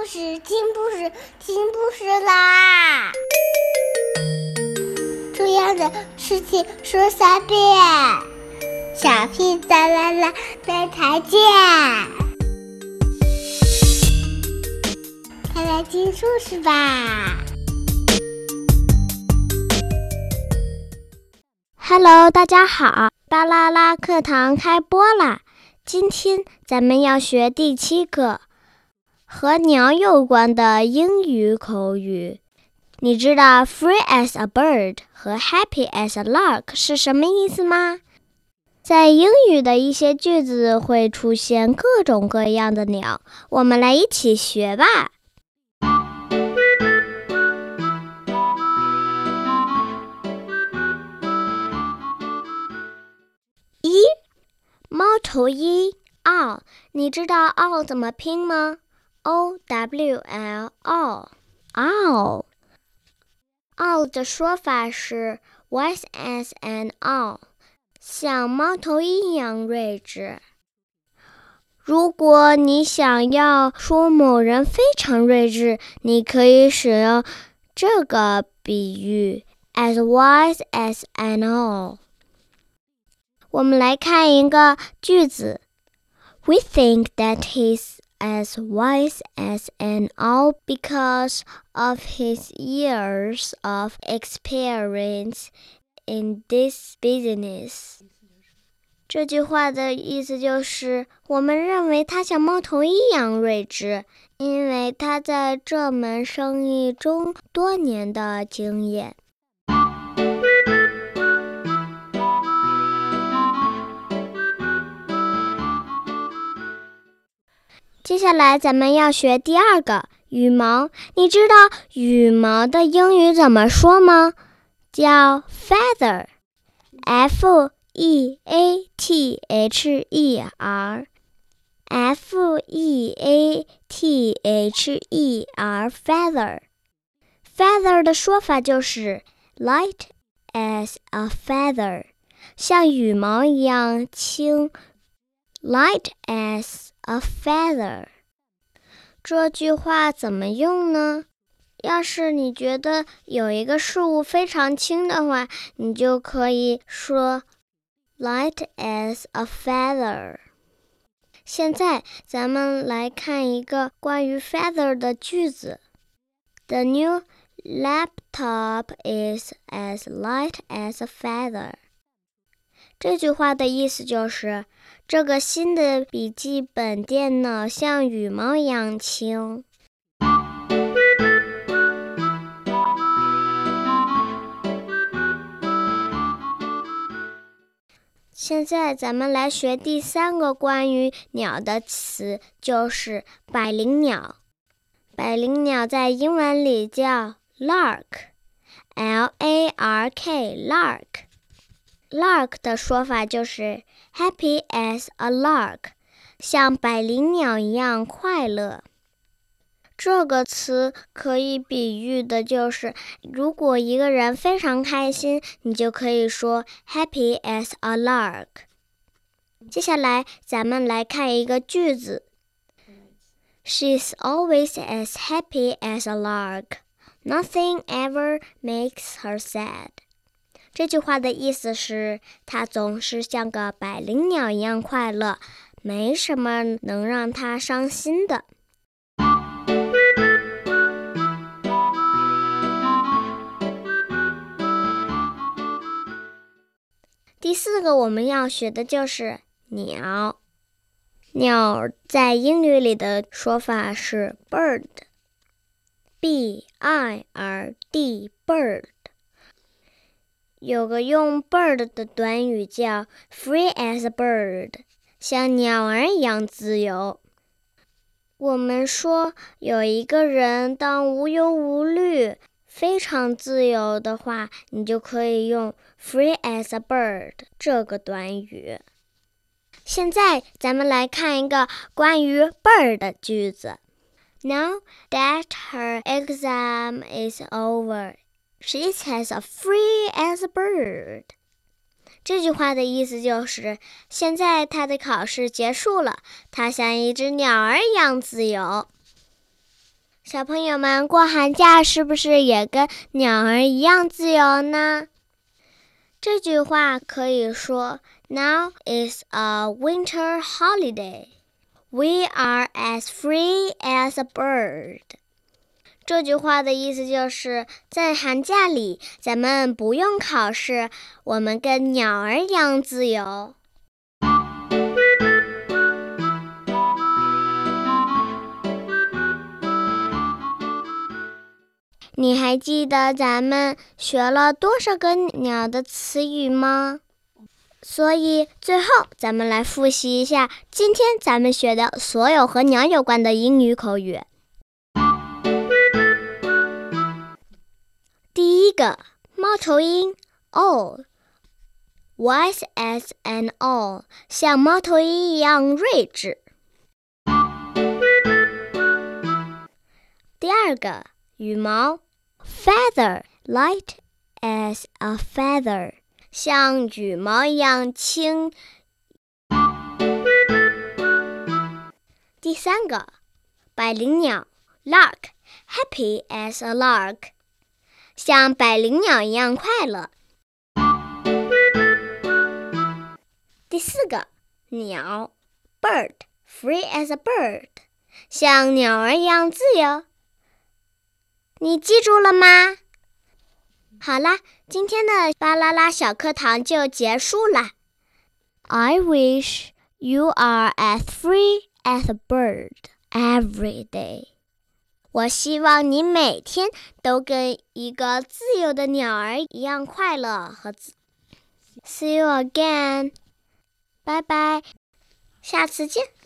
故事，听故事，听故事啦！重要的事情说三遍，小屁哒啦啦，明天见！快来听故事吧！Hello，大家好，巴啦啦课堂开播啦！今天咱们要学第七个。和鸟有关的英语口语，你知道 “free as a bird” 和 “happy as a lark” 是什么意思吗？在英语的一些句子会出现各种各样的鸟，我们来一起学吧。一，猫头鹰二你知道 owl 怎么拼吗 ？O W L owl owl 的说法是 wise as an owl，像猫头鹰一样睿智。如果你想要说某人非常睿智，你可以使用这个比喻 as wise as an owl。我们来看一个句子：We think that he's as wise as an owl because of his years of experience in this business。这句话的意思就是，我们认为他像猫头鹰一样睿智，因为他在这门生意中多年的经验。 接下来咱们要学第二个羽毛。你知道羽毛的英语怎么说吗？叫 feather，f e a t h e r，f e a t h e r，feather。feather 的说法就是 light as a feather，像羽毛一样轻，light as。A feather，这句话怎么用呢？要是你觉得有一个事物非常轻的话，你就可以说 light as a feather。现在咱们来看一个关于 feather 的句子：The new laptop is as light as a feather。 这句话的意思就是。这个新的笔记本电脑像羽毛一样轻。现在咱们来学第三个关于鸟的词，就是百灵鸟。百灵鸟在英文里叫 lark，L-A-R-K，lark。lark 的说法就是 happy as a lark，像百灵鸟一样快乐。这个词可以比喻的就是，如果一个人非常开心，你就可以说 happy as a lark。接下来，咱们来看一个句子：She's always as happy as a lark. Nothing ever makes her sad. 这句话的意思是，他总是像个百灵鸟一样快乐，没什么能让他伤心的。第四个我们要学的就是鸟。鸟在英语里的说法是 bird，b i r d，bird。有个用 bird 的短语叫 free as a bird，像鸟儿一样自由。我们说有一个人当无忧无虑、非常自由的话，你就可以用 free as a bird 这个短语。现在咱们来看一个关于 bird 的句子：Now that her exam is over. She's as free as a bird。这句话的意思就是，现在她的考试结束了，她像一只鸟儿一样自由。小朋友们过寒假是不是也跟鸟儿一样自由呢？这句话可以说：“Now is a winter holiday. We are as free as a bird.” 这句话的意思就是在寒假里，咱们不用考试，我们跟鸟儿一样自由。你还记得咱们学了多少个鸟的词语吗？所以最后咱们来复习一下今天咱们学的所有和鸟有关的英语口语。一个，猫头鹰，owl，wise as an owl，像猫头鹰一样睿智。第二个，羽毛。Feather, light as a feather，像羽毛一样轻。第三个，百灵鸟，lark, happy as a lark， 像百灵鸟一样快乐。第四个，鸟，bird, free as a bird，像鸟儿一样自由。你记住了吗？好啦，今天的巴啦啦小课堂就结束了。I wish you are as free as a bird every day。我希望你每天都跟一个自由的鸟儿一样快乐和自。See you again，拜拜，下次见。